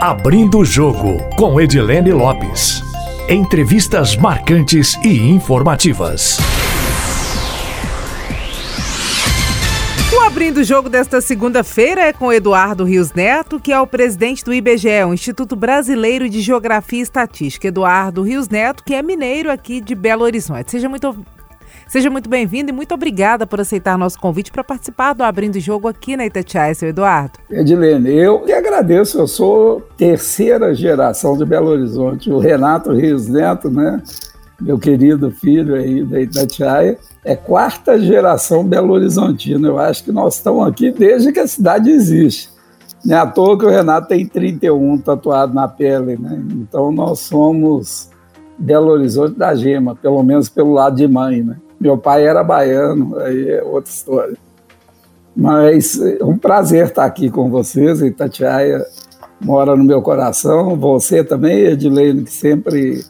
Abrindo o Jogo, com Edilene Lopes. Entrevistas marcantes e informativas. O Abrindo o Jogo desta segunda-feira é com Eduardo Rios Neto, que é o presidente do IBGE, o Instituto Brasileiro de Geografia e Estatística. Eduardo Rios Neto, que é mineiro aqui de Belo Horizonte. Seja muito Seja muito bem-vindo e muito obrigada por aceitar nosso convite para participar do Abrindo Jogo aqui na Itatiaia, seu Eduardo. Edilene, eu que agradeço, eu sou terceira geração de Belo Horizonte. O Renato Rios Neto, né, meu querido filho aí da Itatiaia, é quarta geração Belo Horizontina. Eu acho que nós estamos aqui desde que a cidade existe. Não é à toa que o Renato tem 31 tatuado na pele, né? Então nós somos Belo Horizonte da Gema, pelo menos pelo lado de mãe, né? Meu pai era baiano, aí é outra história. Mas é um prazer estar aqui com vocês. Itatiaia mora no meu coração. Você também, Edilene, que sempre,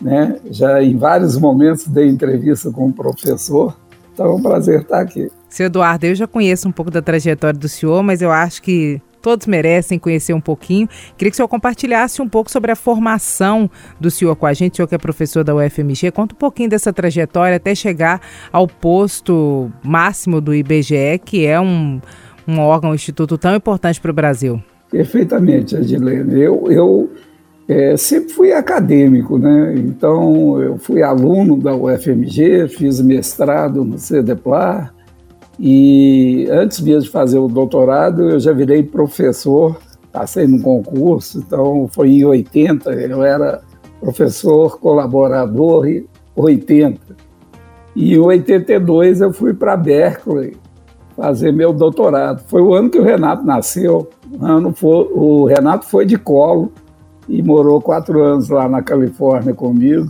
né, já em vários momentos dei entrevista com o professor. Então é um prazer estar aqui. Seu Eduardo, eu já conheço um pouco da trajetória do senhor, mas eu acho que todos merecem conhecer um pouquinho. Queria que o senhor compartilhasse um pouco sobre a formação do senhor com a gente, o senhor que é professor da UFMG. Conta um pouquinho dessa trajetória até chegar ao posto máximo do IBGE, que é um, um órgão, um instituto tão importante para o Brasil. Perfeitamente, Adilene. Eu, eu é, sempre fui acadêmico, né? Então, eu fui aluno da UFMG, fiz mestrado no CEDEPLAR, e antes mesmo de fazer o doutorado, eu já virei professor, passei no concurso, então foi em 80, eu era professor colaborador em 80. E em 82 eu fui para Berkeley fazer meu doutorado. Foi o ano que o Renato nasceu. O, ano foi, o Renato foi de colo e morou quatro anos lá na Califórnia comigo.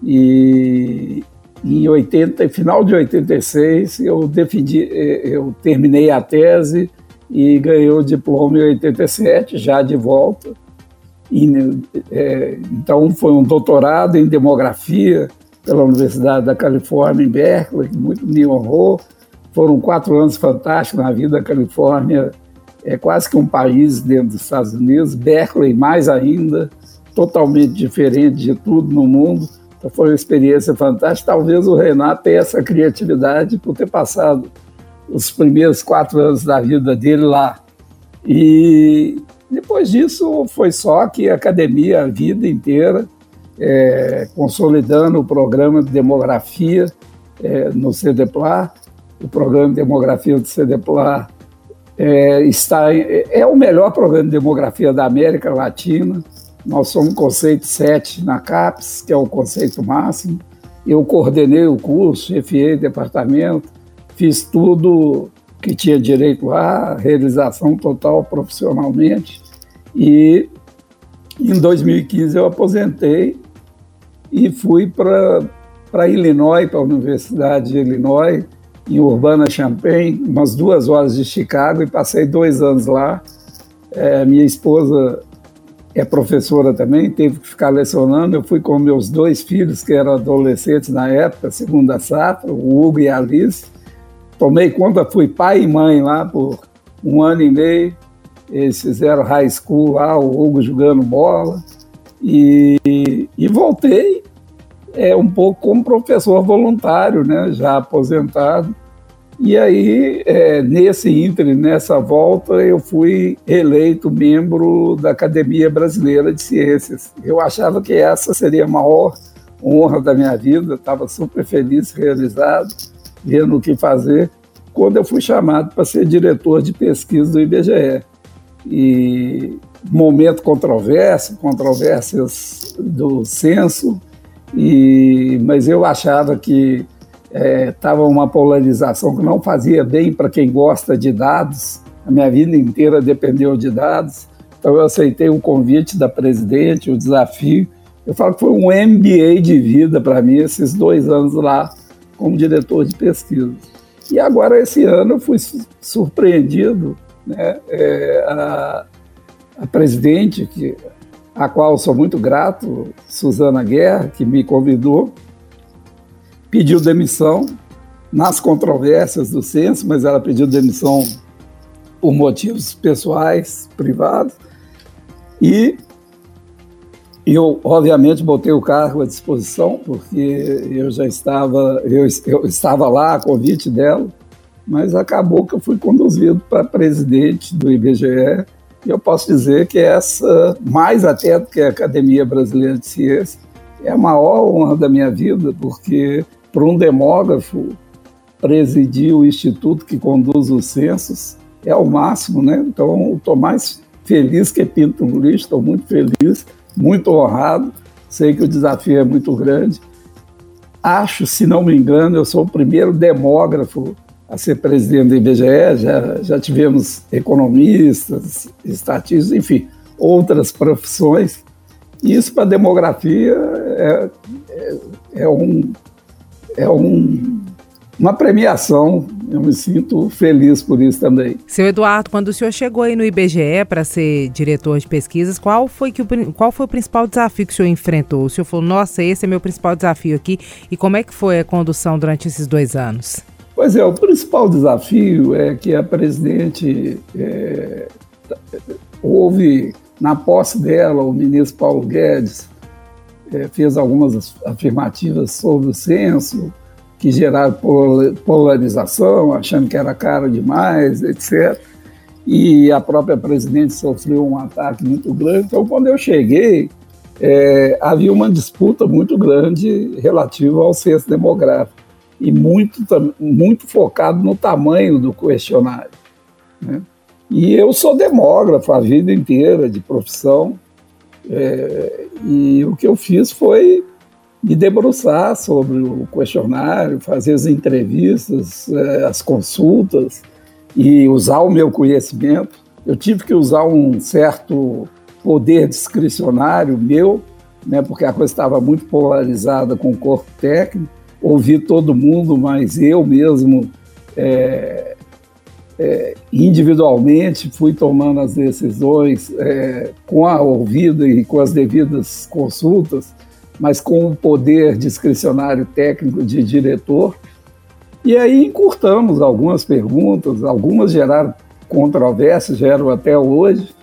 E, em 80, final de 86, eu defendi, eh, eu terminei a tese e ganhei o diploma em 87, já de volta. E, é, então foi um doutorado em demografia pela Universidade da Califórnia em Berkeley, que muito me honrou. Foram quatro anos fantásticos na vida da Califórnia, é quase que um país dentro dos Estados Unidos. Berkeley mais ainda, totalmente diferente de tudo no mundo então foi uma experiência fantástica. Talvez o Renato tenha essa criatividade por ter passado os primeiros quatro anos da vida dele lá. E depois disso foi só que a academia a vida inteira, é, consolidando o programa de demografia é, no CDPLAR. O programa de demografia do CDPLAR é, está, é o melhor programa de demografia da América Latina. Nós somos conceito 7 na CAPES, que é o conceito máximo. Eu coordenei o curso, chefiei o departamento, fiz tudo que tinha direito lá, realização total profissionalmente. E em 2015 eu aposentei e fui para Illinois, para a Universidade de Illinois, em Urbana-Champaign, umas duas horas de Chicago, e passei dois anos lá. É, minha esposa é professora também, teve que ficar lecionando. Eu fui com meus dois filhos, que eram adolescentes na época, segunda safra, o Hugo e a Alice. Tomei conta, fui pai e mãe lá por um ano e meio. Eles fizeram high school lá, o Hugo jogando bola. E, e voltei é, um pouco como professor voluntário, né, já aposentado. E aí, é, nesse ínter, nessa volta, eu fui eleito membro da Academia Brasileira de Ciências. Eu achava que essa seria a maior honra da minha vida, estava super feliz, realizado, vendo o que fazer, quando eu fui chamado para ser diretor de pesquisa do IBGE. E momento controverso, controvérsias do censo, e, mas eu achava que estava é, uma polarização que não fazia bem para quem gosta de dados. A minha vida inteira dependeu de dados. Então eu aceitei o convite da presidente, o desafio. Eu falo que foi um MBA de vida para mim esses dois anos lá como diretor de pesquisa. E agora esse ano eu fui surpreendido, né? É, a, a presidente que a qual sou muito grato, Suzana Guerra, que me convidou pediu demissão nas controvérsias do censo, mas ela pediu demissão por motivos pessoais, privados. E eu, obviamente, botei o cargo à disposição, porque eu já estava, eu, eu estava lá a convite dela, mas acabou que eu fui conduzido para presidente do IBGE, e eu posso dizer que essa, mais até do que a Academia Brasileira de Ciência, é a maior honra da minha vida, porque para um demógrafo presidir o instituto que conduz os censos é o máximo, né? Então, estou mais feliz que Pinto lixo, estou muito feliz, muito honrado, sei que o desafio é muito grande. Acho, se não me engano, eu sou o primeiro demógrafo a ser presidente do IBGE, já, já tivemos economistas, estatistas, enfim, outras profissões. Isso para a demografia é, é, é, um, é um, uma premiação. Eu me sinto feliz por isso também. Seu Eduardo, quando o senhor chegou aí no IBGE para ser diretor de pesquisas, qual foi, que o, qual foi o principal desafio que o senhor enfrentou? O senhor falou, nossa, esse é meu principal desafio aqui. E como é que foi a condução durante esses dois anos? Pois é, o principal desafio é que a presidente é, houve na posse dela o ministro Paulo Guedes é, fez algumas afirmativas sobre o censo que geraram polarização, achando que era caro demais, etc. E a própria presidente sofreu um ataque muito grande. Então, quando eu cheguei, é, havia uma disputa muito grande relativa ao censo demográfico e muito, muito focado no tamanho do questionário. Né? E eu sou demógrafo a vida inteira de profissão, é, e o que eu fiz foi me debruçar sobre o questionário, fazer as entrevistas, é, as consultas e usar o meu conhecimento. Eu tive que usar um certo poder discricionário meu, né, porque a coisa estava muito polarizada com o corpo técnico, ouvir todo mundo, mas eu mesmo, é, é, individualmente, fui tomando as decisões é, com a ouvida e com as devidas consultas, mas com o poder discricionário técnico de diretor. E aí encurtamos algumas perguntas, algumas geraram controvérsias, geram até hoje,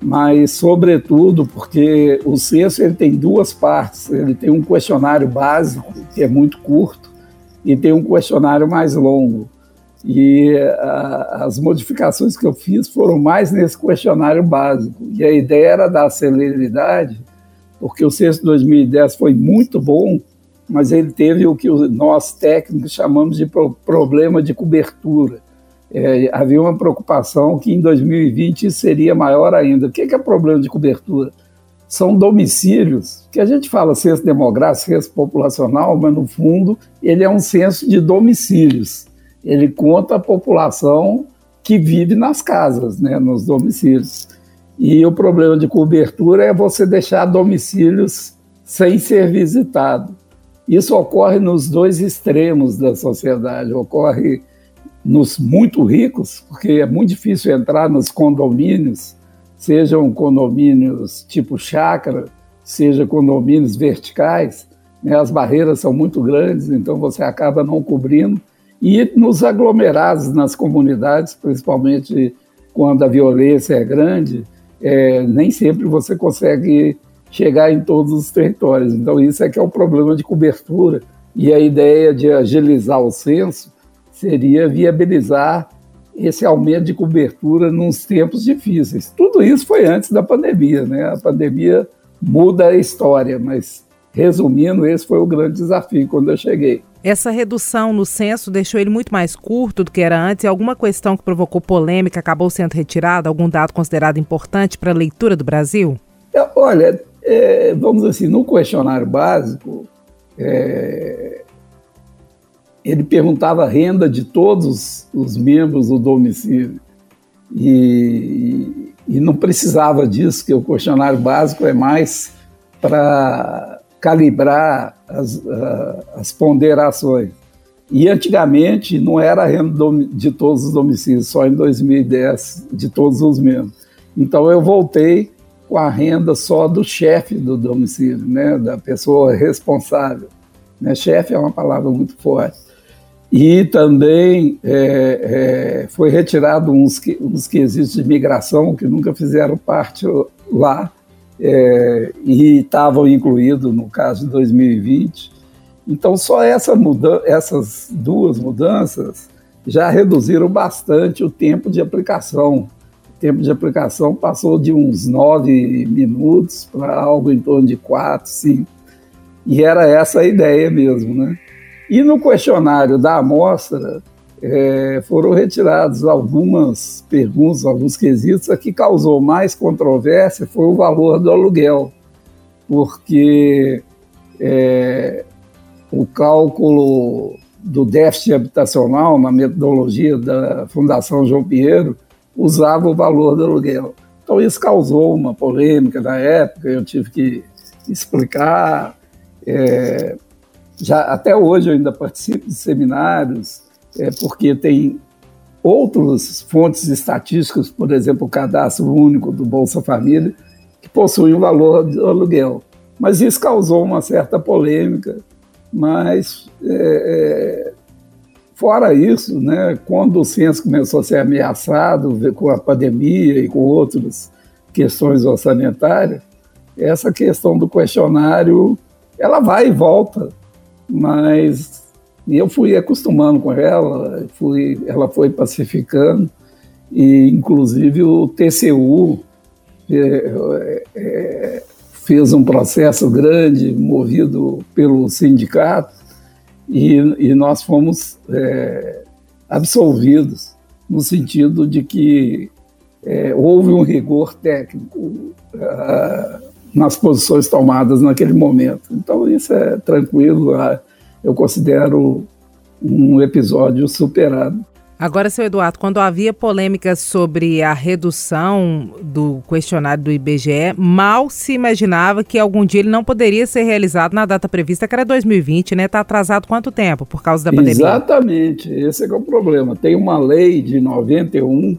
mas sobretudo porque o censo ele tem duas partes. Ele tem um questionário básico que é muito curto e tem um questionário mais longo. E a, as modificações que eu fiz foram mais nesse questionário básico. E a ideia era dar celeridade, porque o censo de 2010 foi muito bom, mas ele teve o que nós técnicos chamamos de problema de cobertura é, havia uma preocupação que em 2020 isso seria maior ainda. O que é, é problema de cobertura? São domicílios, que a gente fala censo demográfico, censo populacional, mas no fundo ele é um censo de domicílios. Ele conta a população que vive nas casas, né, nos domicílios. E o problema de cobertura é você deixar domicílios sem ser visitado. Isso ocorre nos dois extremos da sociedade. Ocorre nos muito ricos, porque é muito difícil entrar nos condomínios, sejam condomínios tipo chácara, seja condomínios verticais, né, as barreiras são muito grandes, então você acaba não cobrindo. E nos aglomerados nas comunidades, principalmente quando a violência é grande, é, nem sempre você consegue chegar em todos os territórios. Então, isso é que é o problema de cobertura. E a ideia de agilizar o censo seria viabilizar esse aumento de cobertura nos tempos difíceis. Tudo isso foi antes da pandemia, né? A pandemia muda a história, mas resumindo, esse foi o grande desafio quando eu cheguei. Essa redução no censo deixou ele muito mais curto do que era antes e alguma questão que provocou polêmica acabou sendo retirada? Algum dado considerado importante para a leitura do Brasil? É, olha, é, vamos assim, no questionário básico, é, ele perguntava a renda de todos os membros do domicílio. E, e não precisava disso, que o questionário básico é mais para calibrar as, as ponderações. E antigamente não era a renda de todos os domicílios, só em 2010 de todos os membros. Então eu voltei com a renda só do chefe do domicílio, né, da pessoa responsável. Né? Chefe é uma palavra muito forte. E também é, é, foi retirado uns, uns quesitos de migração que nunca fizeram parte lá, é, e estavam incluídos no caso de 2020. Então, só essa muda essas duas mudanças já reduziram bastante o tempo de aplicação. O tempo de aplicação passou de uns nove minutos para algo em torno de quatro, cinco. E era essa a ideia mesmo, né? E no questionário da amostra é, foram retirados algumas perguntas, alguns quesitos. A que causou mais controvérsia foi o valor do aluguel, porque é, o cálculo do déficit habitacional na metodologia da Fundação João Pinheiro usava o valor do aluguel. Então isso causou uma polêmica na época, eu tive que explicar. É, já até hoje eu ainda participo de seminários, é, porque tem outras fontes estatísticas, por exemplo, o cadastro único do Bolsa Família, que possuem o valor do aluguel. Mas isso causou uma certa polêmica mas, é, é, fora isso, né, quando o censo começou a ser ameaçado com a pandemia e com outras questões orçamentárias, essa questão do questionário, ela vai e volta, mas eu fui acostumando com ela, fui, ela foi pacificando, e inclusive o TCU é, é, fez um processo grande, movido pelo sindicato, e, e nós fomos é, absolvidos, no sentido de que é, houve um rigor técnico é, nas posições tomadas naquele momento. Então, isso é tranquilo, eu considero um episódio superado. Agora, seu Eduardo, quando havia polêmicas sobre a redução do questionário do IBGE, mal se imaginava que algum dia ele não poderia ser realizado na data prevista, que era 2020, né? Está atrasado quanto tempo por causa da pandemia? Exatamente, esse é, é o problema. Tem uma lei de 91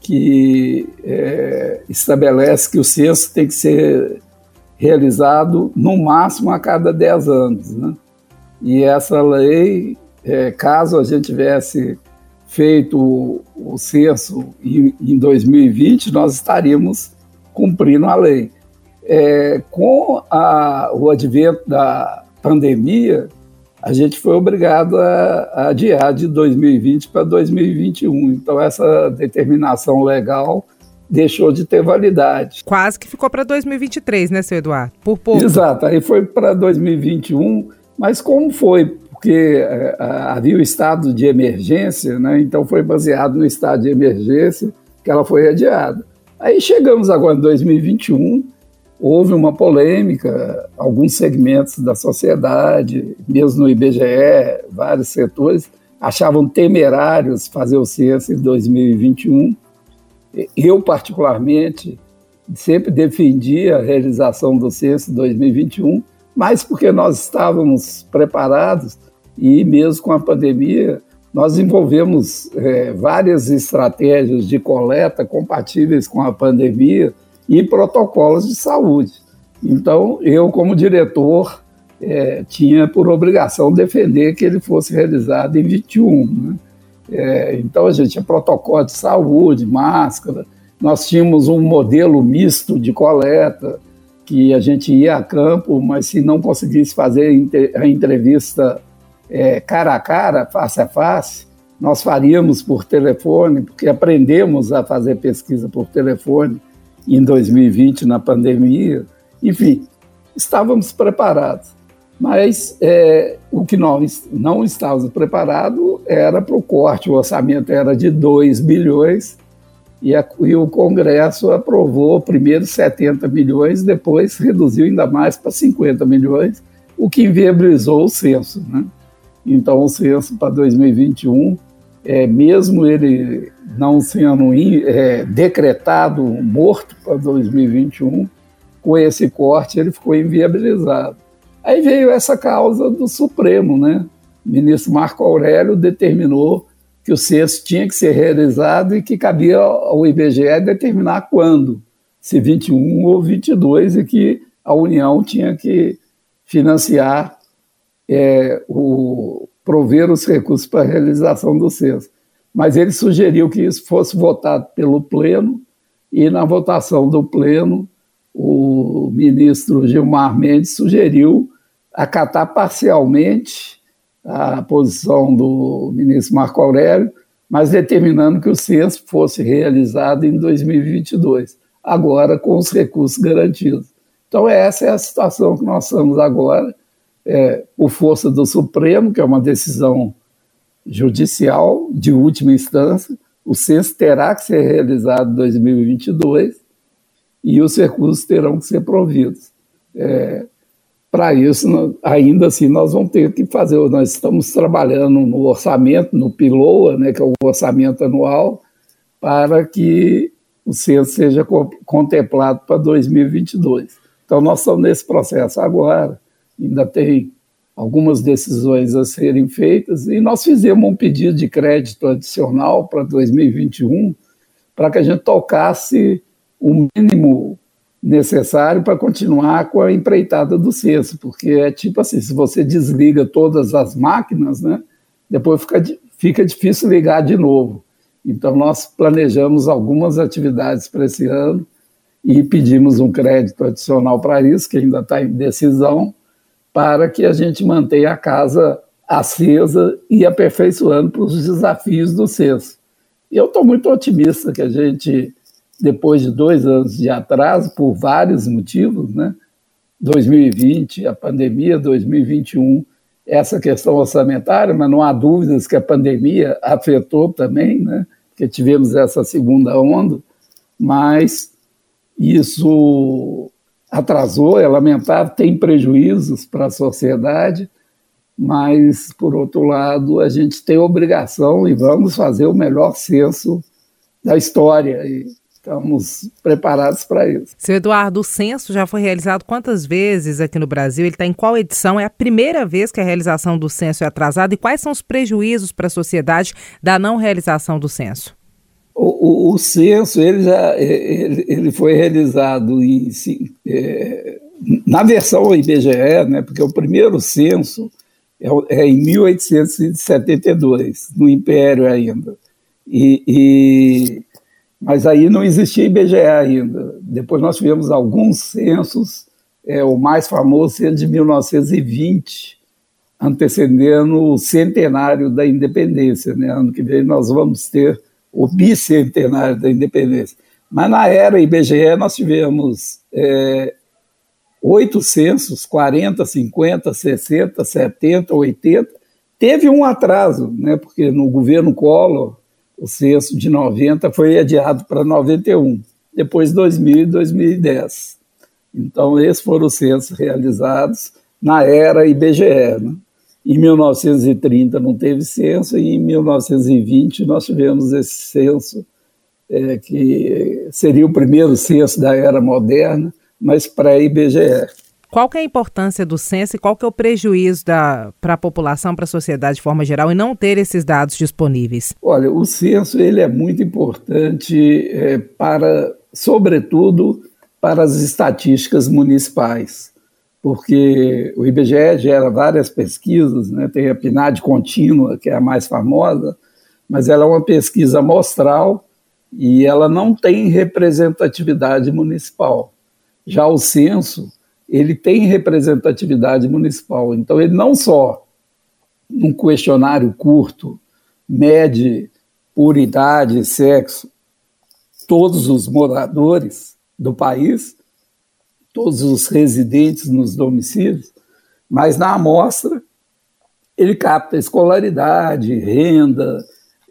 que é, estabelece que o censo tem que ser realizado no máximo a cada 10 anos, né? E essa lei, é, caso a gente tivesse feito o censo em, em 2020, nós estaríamos cumprindo a lei. É, com a, o advento da pandemia, a gente foi obrigado a, a adiar de 2020 para 2021. Então, essa determinação legal deixou de ter validade. Quase que ficou para 2023, né, seu Eduardo? Por pouco. Exato, aí foi para 2021, mas como foi porque é, havia o estado de emergência, né? então foi baseado no estado de emergência que ela foi adiada. Aí chegamos agora em 2021, houve uma polêmica, alguns segmentos da sociedade, mesmo no IBGE, vários setores, achavam temerários fazer o censo em 2021. Eu, particularmente, sempre defendi a realização do censo em 2021, mas porque nós estávamos preparados e mesmo com a pandemia, nós desenvolvemos é, várias estratégias de coleta compatíveis com a pandemia e protocolos de saúde. Então, eu, como diretor, é, tinha por obrigação defender que ele fosse realizado em 21. Né? É, então, a gente tinha protocolo de saúde, máscara, nós tínhamos um modelo misto de coleta, que a gente ia a campo, mas se não conseguisse fazer a entrevista é, cara a cara, face a face, nós faríamos por telefone, porque aprendemos a fazer pesquisa por telefone em 2020, na pandemia. Enfim, estávamos preparados. Mas é, o que nós não estávamos preparados era para o corte. O orçamento era de 2 bilhões e, a, e, o Congresso aprovou primeiro 70 milhões, depois reduziu ainda mais para 50 milhões, o que inviabilizou o censo. Né? Então, o censo para 2021, é, mesmo ele não sendo é, decretado morto para 2021, com esse corte ele ficou inviabilizado. Aí veio essa causa do Supremo, né? O ministro Marco Aurélio determinou que o censo tinha que ser realizado e que cabia ao IBGE determinar quando, se 21 ou 22, e que a União tinha que financiar é, o, prover os recursos para a realização do censo. Mas ele sugeriu que isso fosse votado pelo Pleno e, na votação do Pleno, o ministro Gilmar Mendes sugeriu acatar parcialmente a posição do ministro Marco Aurélio, mas determinando que o censo fosse realizado em 2022, agora com os recursos garantidos. Então, essa é a situação que nós estamos agora, é, por força do Supremo, que é uma decisão judicial de última instância, o censo terá que ser realizado em 2022 e os recursos terão que ser providos. É, Para isso, ainda assim, nós vamos ter que fazer, nós estamos trabalhando no orçamento, no PILOA, né, que é o orçamento anual, para que o censo seja contemplado para 2022. Então, nós estamos nesse processo agora, ainda tem algumas decisões a serem feitas, e nós fizemos um pedido de crédito adicional para 2021, para que a gente tocasse o mínimo necessário para continuar com a empreitada do censo, porque é tipo assim, se você desliga todas as máquinas, né, depois fica, fica difícil ligar de novo. Então, nós planejamos algumas atividades para esse ano e pedimos um crédito adicional para isso, que ainda está em decisão, para que a gente mantenha a casa acesa e aperfeiçoando para os desafios do censo. E eu estou muito otimista que a gente, depois de dois anos de atraso, por vários motivos, né? 2020, a pandemia, 2021, essa questão orçamentária, mas não há dúvidas que a pandemia afetou também, né? Porque tivemos essa segunda onda, mas isso atrasou, é lamentável, tem prejuízos para a sociedade, mas, por outro lado, a gente tem obrigação e vamos fazer o melhor censo da história. E estamos preparados para isso. Seu Eduardo, o censo já foi realizado quantas vezes aqui no Brasil? Ele está em qual edição? É a primeira vez que a realização do censo é atrasada? E quais são os prejuízos para a sociedade da não realização do censo? O, o, o censo ele já ele, ele foi realizado em, é, na versão IBGE, né, porque o primeiro censo é, é em 1872, no Império ainda. E, e, mas aí não existia IBGE ainda. Depois nós tivemos alguns censos, é, o mais famoso sendo de 1920, antecedendo o centenário da independência. Né? Ano que vem nós vamos ter o bicentenário da independência. Mas na era IBGE nós tivemos é, oito censos, 40, 50, 60, 70, 80. Teve um atraso, né, porque no governo Collor, o censo de 90 foi adiado para 91, depois 2000 e 2010. Então, esses foram os censos realizados na era IBGE. Né? Em 1930 não teve censo, e em 1920 nós tivemos esse censo, é, que seria o primeiro censo da era moderna, mas pré-IBGE. Qual que é a importância do censo e qual que é o prejuízo para a população, para a sociedade de forma geral, e não ter esses dados disponíveis? Olha, o censo ele é muito importante é, para, sobretudo, para as estatísticas municipais porque o IBGE gera várias pesquisas, né? tem a PNAD contínua, que é a mais famosa, mas ela é uma pesquisa amostral e ela não tem representatividade municipal. Já o censo, ele tem representatividade municipal, então ele não só num questionário curto mede por idade e sexo todos os moradores do país, todos os residentes nos domicílios, mas na amostra ele capta escolaridade, renda,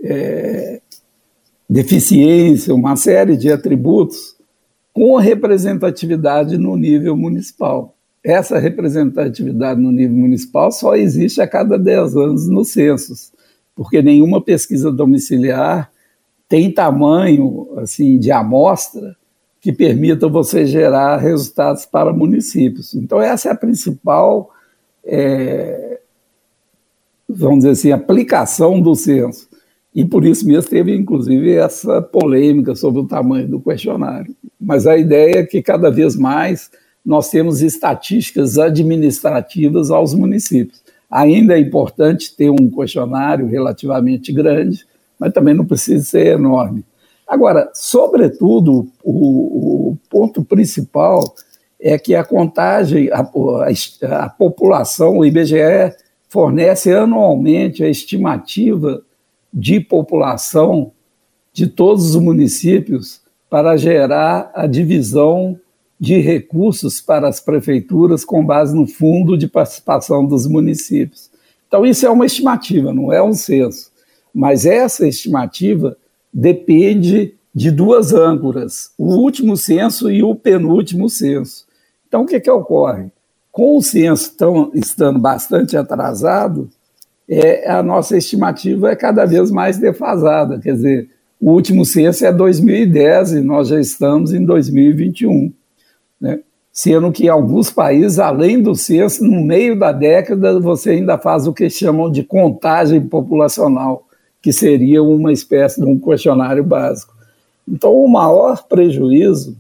é, deficiência, uma série de atributos com representatividade no nível municipal. Essa representatividade no nível municipal só existe a cada 10 anos nos censos, porque nenhuma pesquisa domiciliar tem tamanho assim de amostra que permitam você gerar resultados para municípios. Então, essa é a principal, é, vamos dizer assim, aplicação do censo. E por isso mesmo teve, inclusive, essa polêmica sobre o tamanho do questionário. Mas a ideia é que cada vez mais nós temos estatísticas administrativas aos municípios. Ainda é importante ter um questionário relativamente grande, mas também não precisa ser enorme. Agora, sobretudo, o, o ponto principal é que a contagem, a, a, a população, o IBGE fornece anualmente a estimativa de população de todos os municípios para gerar a divisão de recursos para as prefeituras com base no fundo de participação dos municípios. Então, isso é uma estimativa, não é um censo. Mas essa estimativa depende de duas âncoras, o último censo e o penúltimo censo. Então, o que, que ocorre? Com o censo tão, estando bastante atrasado, é, a nossa estimativa é cada vez mais defasada. Quer dizer, o último censo é 2010 e nós já estamos em 2021. Né? Sendo que em alguns países, além do censo, no meio da década, você ainda faz o que chamam de contagem populacional, que seria uma espécie de um questionário básico. Então, o maior prejuízo,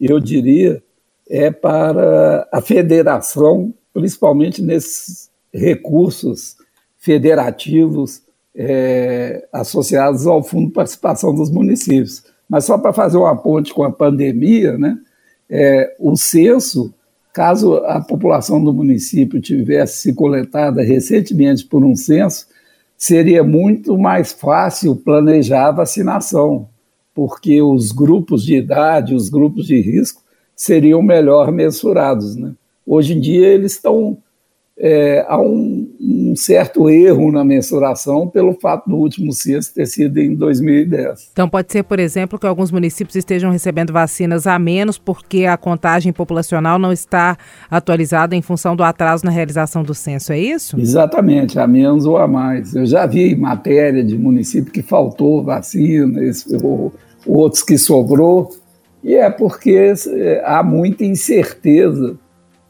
eu diria, é para a federação, principalmente nesses recursos federativos é, associados ao Fundo de Participação dos Municípios. Mas só para fazer uma ponte com a pandemia, né, é, o censo, caso a população do município tivesse se coletada recentemente por um censo, seria muito mais fácil planejar a vacinação, porque os grupos de idade, os grupos de risco, seriam melhor mensurados. Né? Hoje em dia, eles estão. É, há um, um, certo erro na mensuração pelo fato do último censo ter sido em 2010. Então, pode ser, por exemplo, que alguns municípios estejam recebendo vacinas a menos porque a contagem populacional não está atualizada em função do atraso na realização do censo, é isso? Exatamente, a menos ou a mais. Eu já vi matéria de município que faltou vacina, ou, outros que sobrou e é porque é, há muita incerteza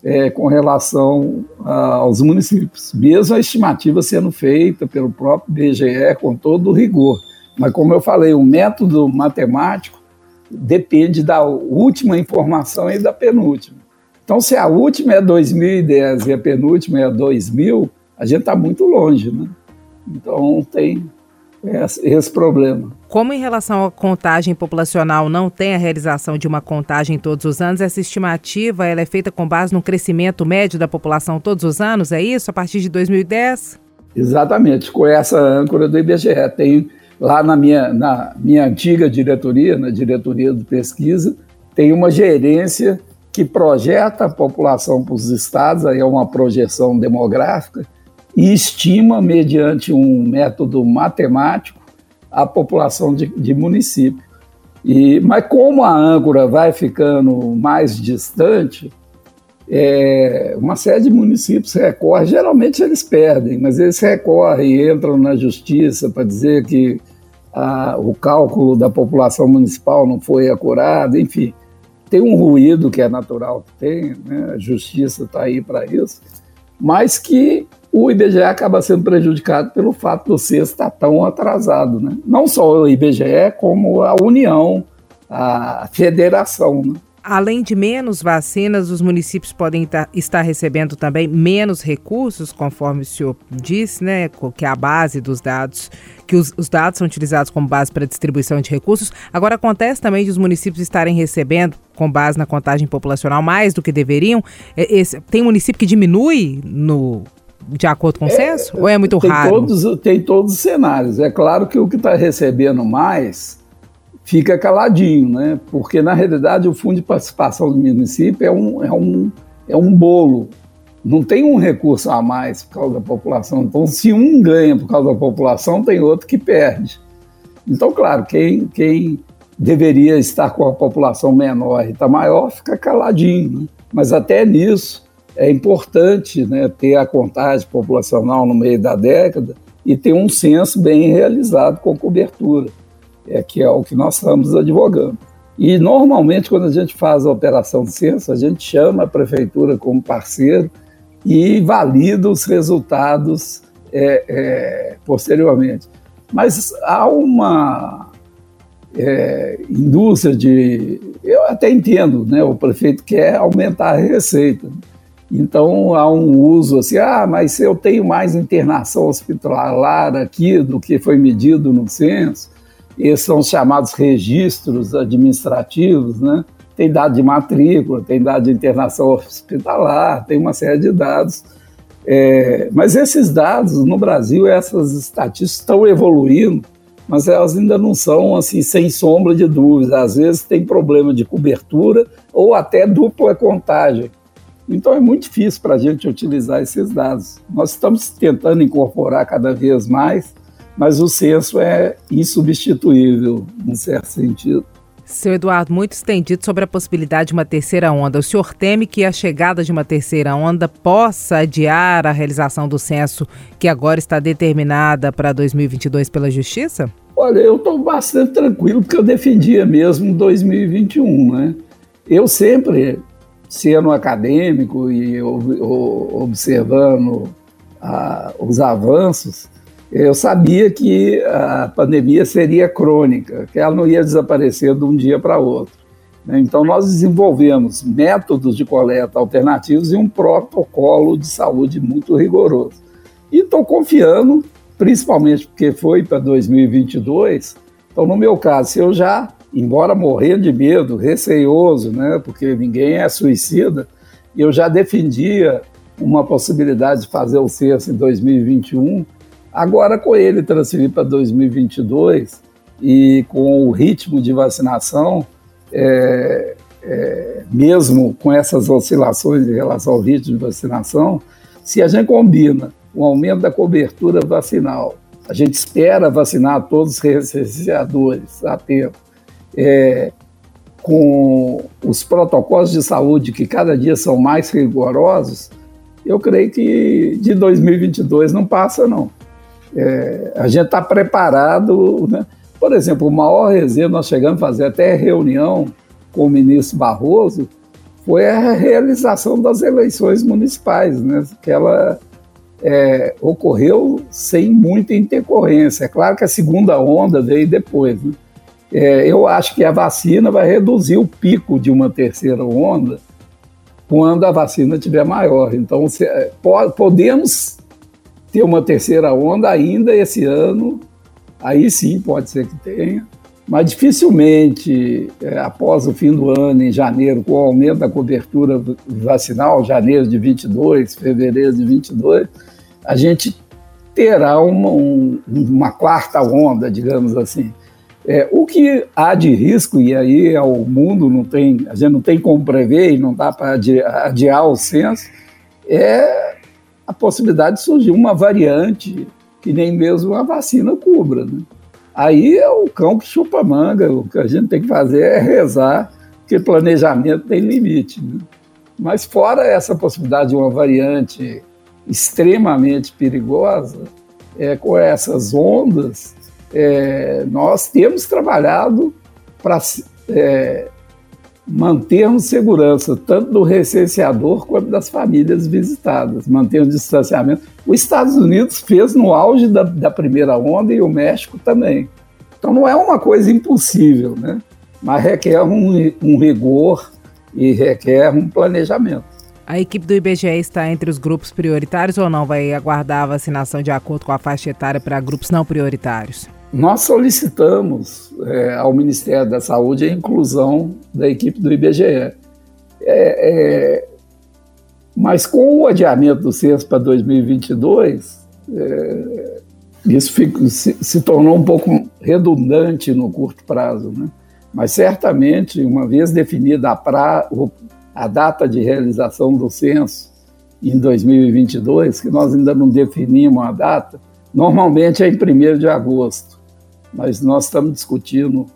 é, com relação aos municípios, mesmo a estimativa sendo feita pelo próprio BGE com todo o rigor. Mas, como eu falei, o método matemático depende da última informação e da penúltima. Então, se a última é 2010 e a penúltima é 2000, a gente está muito longe, né? Então, tem esse, problema. Como em relação à contagem populacional não tem a realização de uma contagem todos os anos, essa estimativa ela é feita com base no crescimento médio da população todos os anos, é isso? A partir de 2010? Exatamente, com essa âncora do IBGE. Tem lá na minha, na minha antiga diretoria, na diretoria de pesquisa, tem uma gerência que projeta a população para os estados, aí é uma projeção demográfica, e estima, mediante um método matemático, a população de, de município. E, mas como a âncora vai ficando mais distante, é, uma série de municípios recorre, geralmente eles perdem, mas eles recorrem entram na justiça para dizer que a, o cálculo da população municipal não foi acurado, enfim. Tem um ruído que é natural que tem, né? a justiça está aí para isso, mas que o IBGE acaba sendo prejudicado pelo fato do CES estar tão atrasado. Né? Não só o IBGE, como a União, a federação. Né? Além de menos vacinas, os municípios podem estar recebendo também menos recursos, conforme o senhor disse, né? Que é a base dos dados, que os, os dados são utilizados como base para distribuição de recursos. Agora, acontece também de os municípios estarem recebendo, com base na contagem populacional, mais do que deveriam. Esse, tem município que diminui no de acordo com o é, censo? Ou é muito tem raro? Todos, tem todos os cenários. É claro que o que está recebendo mais fica caladinho, né? Porque, na realidade, o fundo de participação do município é um, é um, é um bolo. Não tem um recurso a mais por causa da população. Então, se um ganha por causa da população, tem outro que perde. Então, claro, quem, quem deveria estar com a população menor e está maior, fica caladinho. Né? Mas até nisso, é importante né, ter a contagem populacional no meio da década e ter um censo bem realizado com cobertura, é que é o que nós estamos advogando. E normalmente quando a gente faz a operação de censo, a gente chama a prefeitura como parceiro e valida os resultados é, é, posteriormente. Mas há uma é, indústria de. Eu até entendo, né? O prefeito quer aumentar a receita. Então há um uso assim, ah, mas eu tenho mais internação hospitalar aqui do que foi medido no censo, esses são os chamados registros administrativos, né? Tem dado de matrícula, tem dado de internação hospitalar, tem uma série de dados. É, mas esses dados, no Brasil, essas estatísticas estão evoluindo, mas elas ainda não são assim, sem sombra de dúvida. Às vezes tem problema de cobertura ou até dupla contagem. Então é muito difícil para a gente utilizar esses dados. Nós estamos tentando incorporar cada vez mais, mas o censo é insubstituível, em certo sentido. Seu Eduardo, muito estendido sobre a possibilidade de uma terceira onda. O senhor teme que a chegada de uma terceira onda possa adiar a realização do censo que agora está determinada para 2022 pela Justiça? Olha, eu estou bastante tranquilo porque eu defendia mesmo 2021, né? Eu sempre, sendo acadêmico e observando ah, os avanços, eu sabia que a pandemia seria crônica, que ela não ia desaparecer de um dia para outro. Né? Então, nós desenvolvemos métodos de coleta alternativos e um protocolo de saúde muito rigoroso. E estou confiando, principalmente porque foi para 2022. Então, no meu caso, se eu já, embora morrendo de medo, receioso, né, porque ninguém é suicida, eu já defendia uma possibilidade de fazer o censo em 2021 Agora, com ele transferir para 2022 e com o ritmo de vacinação, é, é, mesmo com essas oscilações em relação ao ritmo de vacinação, se a gente combina o aumento da cobertura vacinal, a gente espera vacinar todos os recenseadores a tempo, é, com os protocolos de saúde que cada dia são mais rigorosos, eu creio que de 2022 não passa, não. É, a gente está preparado. Né? Por exemplo, o maior resenha, nós chegamos a fazer até reunião com o ministro Barroso, foi a realização das eleições municipais, né? que ela é, ocorreu sem muita intercorrência. É claro que a segunda onda veio depois. Né? É, eu acho que a vacina vai reduzir o pico de uma terceira onda quando a vacina estiver maior. Então, se, é, podemos ter uma terceira onda ainda esse ano, aí sim pode ser que tenha, mas dificilmente, é, após o fim do ano, em janeiro, com o aumento da cobertura vacinal, janeiro de 22, fevereiro de 22, a gente terá uma, um, uma quarta onda, digamos assim. É, o que há de risco, e aí é o mundo não tem, a gente não tem como prever e não dá para adiar, adiar o censo, é a possibilidade de surgir uma variante que nem mesmo a vacina cubra. Né? Aí é o cão que chupa manga, o que a gente tem que fazer é rezar, porque planejamento tem limite. Né? Mas fora essa possibilidade de uma variante extremamente perigosa, é, com essas ondas, é, nós temos trabalhado para é, mantermos segurança tanto do recenseador quanto das famílias visitadas, manter o distanciamento. Os Estados Unidos fez no auge da, da primeira onda e o México também. Então não é uma coisa impossível, né? mas requer um, um rigor e requer um planejamento. A equipe do IBGE está entre os grupos prioritários ou não? Vai aguardar a vacinação de acordo com a faixa etária para grupos não prioritários? Nós solicitamos é, ao Ministério da Saúde a inclusão da equipe do IBGE. É, é, mas com o adiamento do censo para 2022, é, isso se, se, tornou um pouco redundante no curto prazo. Né? Mas certamente, uma vez definida a, pra, a data de realização do censo em 2022, que nós ainda não definimos a data, normalmente é em 1 de agosto mas nós estamos discutindo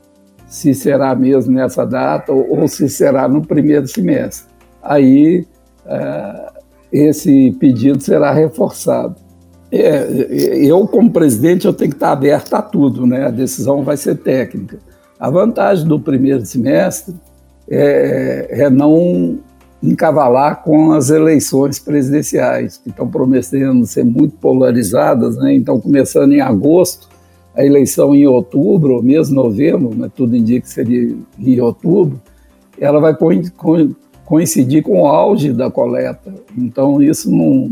se será mesmo nessa data ou, ou se será no primeiro semestre. Aí é, esse pedido será reforçado. É, eu, como presidente, eu tenho que estar aberto a tudo, né? A decisão vai ser técnica. A vantagem do primeiro semestre é, é não encavalar com as eleições presidenciais, que estão prometendo ser muito polarizadas, né? Então, começando em agosto, a eleição em outubro, ou mesmo novembro, mas tudo indica que seria em outubro, ela vai coincidir com o auge da coleta. Então, isso não,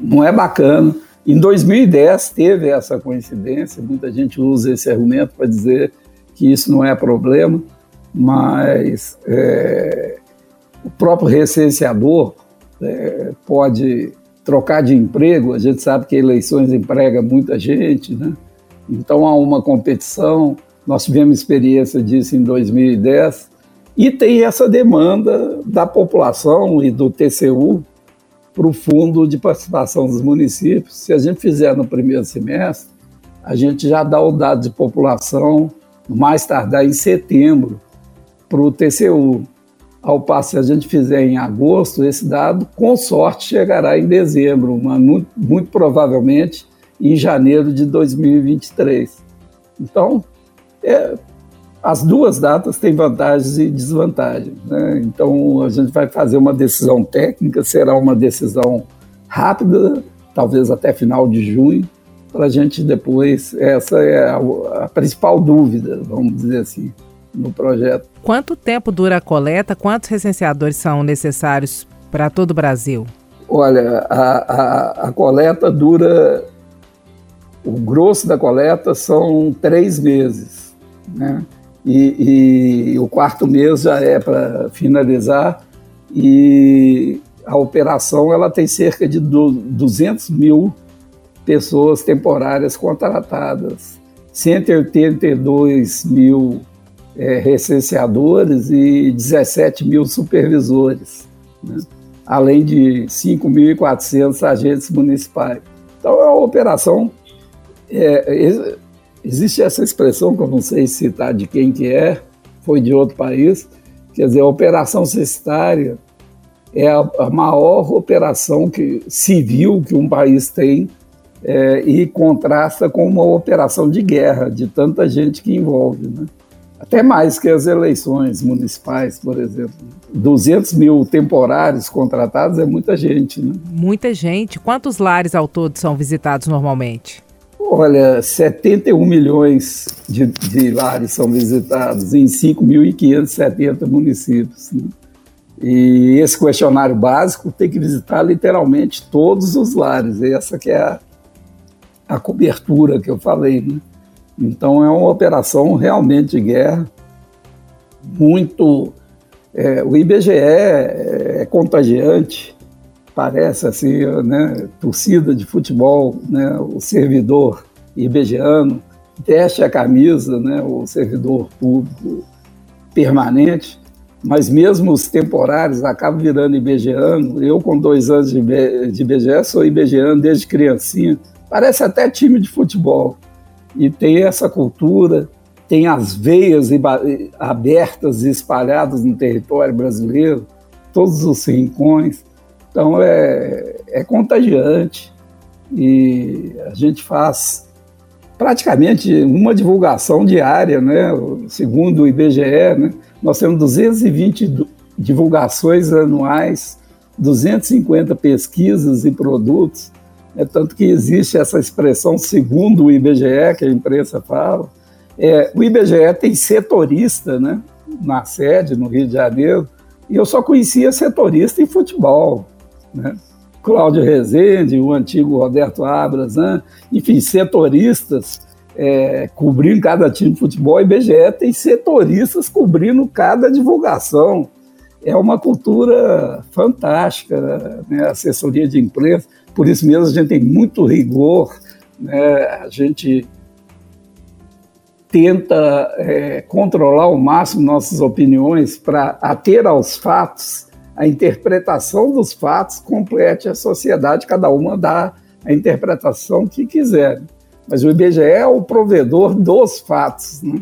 não é bacana Em 2010 teve essa coincidência, muita gente usa esse argumento para dizer que isso não é problema, mas é, o próprio recenseador é, pode trocar de emprego, a gente sabe que eleições emprega muita gente, né? Então há uma competição, nós tivemos experiência disso em 2010, e tem essa demanda da população e do TCU para o Fundo de Participação dos Municípios. Se a gente fizer no primeiro semestre, a gente já dá o dado de população mais tardar em setembro para o TCU. Ao passo, se a gente fizer em agosto, esse dado, com sorte, chegará em dezembro, mas muito, muito provavelmente em janeiro de 2023. Então, é, as duas datas têm vantagens e desvantagens. Né? Então, a gente vai fazer uma decisão técnica, será uma decisão rápida, talvez até final de junho, para a gente depois. Essa é a, a, principal dúvida, vamos dizer assim, no projeto. Quanto tempo dura a coleta? Quantos recenseadores são necessários para todo o Brasil? Olha, a, a, a coleta dura. O grosso da coleta são três meses. Né? e, e o quarto mês já é para finalizar e a operação ela tem cerca de 200 mil pessoas temporárias contratadas, 182 mil é, recenseadores e 17 mil supervisores, né? além de 5.400 agentes municipais. Então é uma operação é, Existe essa expressão que eu não sei citar de quem que é, foi de outro país, quer dizer, a operação cestária é a, a maior operação que, civil que um país tem é, e contrasta com uma operação de guerra, de tanta gente que envolve. Né? Até mais que as eleições municipais, por exemplo. 200 mil temporários contratados é muita gente. Né? Muita gente. Quantos lares ao todo são visitados normalmente? Olha, 71 milhões de, de lares são visitados em 5.570 municípios. Né? E esse questionário básico tem que visitar literalmente todos os lares. Essa que é a, a cobertura que eu falei. Né? Então é uma operação realmente de guerra, muito. É, o IBGE é, é contagiante, parece assim, né, torcida de futebol, né, o servidor IBGiano veste a camisa, né, o servidor público permanente, mas mesmo os temporários acabam virando IBGiano. Eu, com dois anos de IBGE, sou IBGiano desde criancinha. Parece até time de futebol. E tem essa cultura, tem as veias abertas e espalhadas no território brasileiro, todos os rincões. Então é, é contagiante e a gente faz praticamente uma divulgação diária, né? Segundo o IBGE, né? nós temos 220 divulgações anuais, 250 pesquisas e produtos, é tanto que existe essa expressão segundo o IBGE que a imprensa fala. É, o IBGE tem setorista, né? Na sede no Rio de Janeiro, e eu só conhecia setorista em futebol né? Cláudio Rezende, o antigo Roberto Abras, né? enfim, setoristas é, cobrindo cada time de futebol, e IBGE tem setoristas cobrindo cada divulgação. É uma cultura fantástica, né? assessoria de imprensa, por isso mesmo a gente tem muito rigor, né? a gente tenta é, controlar ao máximo nossas opiniões para ater aos fatos a interpretação dos fatos complete a sociedade, cada uma dá a interpretação que quiser. Mas o IBGE é o provedor dos fatos, né?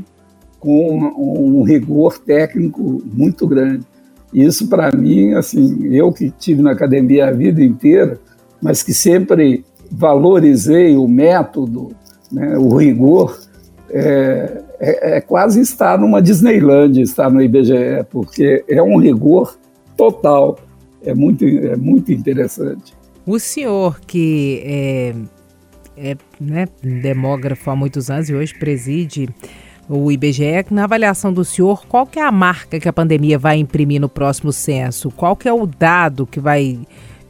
com um, um rigor técnico muito grande. Isso, para mim, assim, eu que tive na academia a vida inteira, mas que sempre valorizei o método, né, o rigor, é, é, é, quase estar numa Disneyland, estar no IBGE, porque é um rigor total. É muito, é muito interessante. O senhor que é, é né, demógrafo há muitos anos e hoje preside o IBGE, na avaliação do senhor, qual que é a marca que a pandemia vai imprimir no próximo censo? Qual que é o dado que vai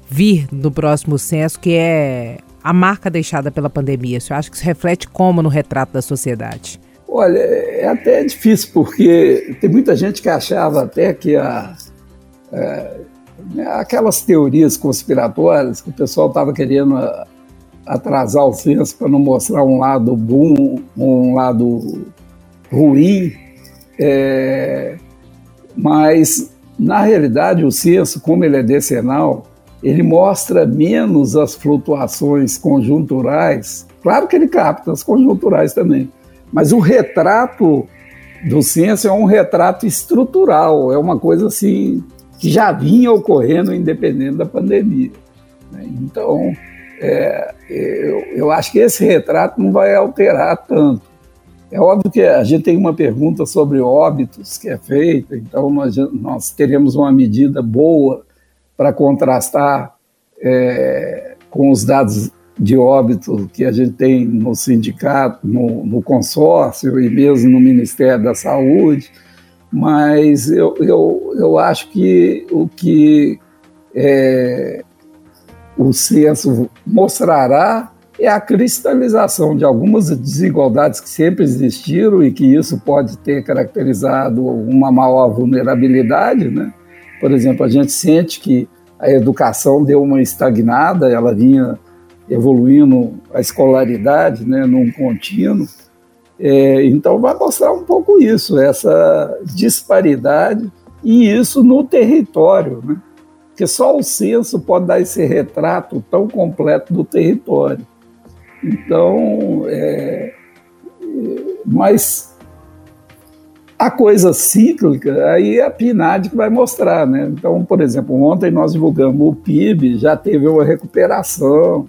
vir no próximo censo que é a marca deixada pela pandemia? O senhor acha que isso reflete como no retrato da sociedade? Olha, é até difícil, porque tem muita gente que achava até que a, é, aquelas teorias conspiratórias que o pessoal estava querendo atrasar o censo para não mostrar um lado bom, um lado ruim, é, mas na realidade o censo, como ele é decenal, ele mostra menos as flutuações conjunturais. Claro que ele capta as conjunturais também, mas o retrato do censo é um retrato estrutural, é uma coisa assim que já vinha ocorrendo independente da pandemia. Né? Então, é, eu, eu acho que esse retrato não vai alterar tanto. É óbvio que a gente tem uma pergunta sobre óbitos que é feita, então nós, nós teremos uma medida boa para contrastar é, com os dados de óbito que a gente tem no sindicato, no, no, consórcio e mesmo no Ministério da Saúde, mas eu, eu, eu acho que o que é, o censo mostrará é a cristalização de algumas desigualdades que sempre existiram e que isso pode ter caracterizado uma maior vulnerabilidade, né? Por exemplo, a gente sente que a educação deu uma estagnada, ela vinha evoluindo a escolaridade né, num contínuo. É, então, vai mostrar um pouco isso, essa disparidade, e isso no território, né? porque só o censo pode dar esse retrato tão completo do território. Então, é, mas a coisa cíclica, aí é a PNAD que vai mostrar, né? Então, por exemplo, ontem nós divulgamos o PIB, já teve uma recuperação,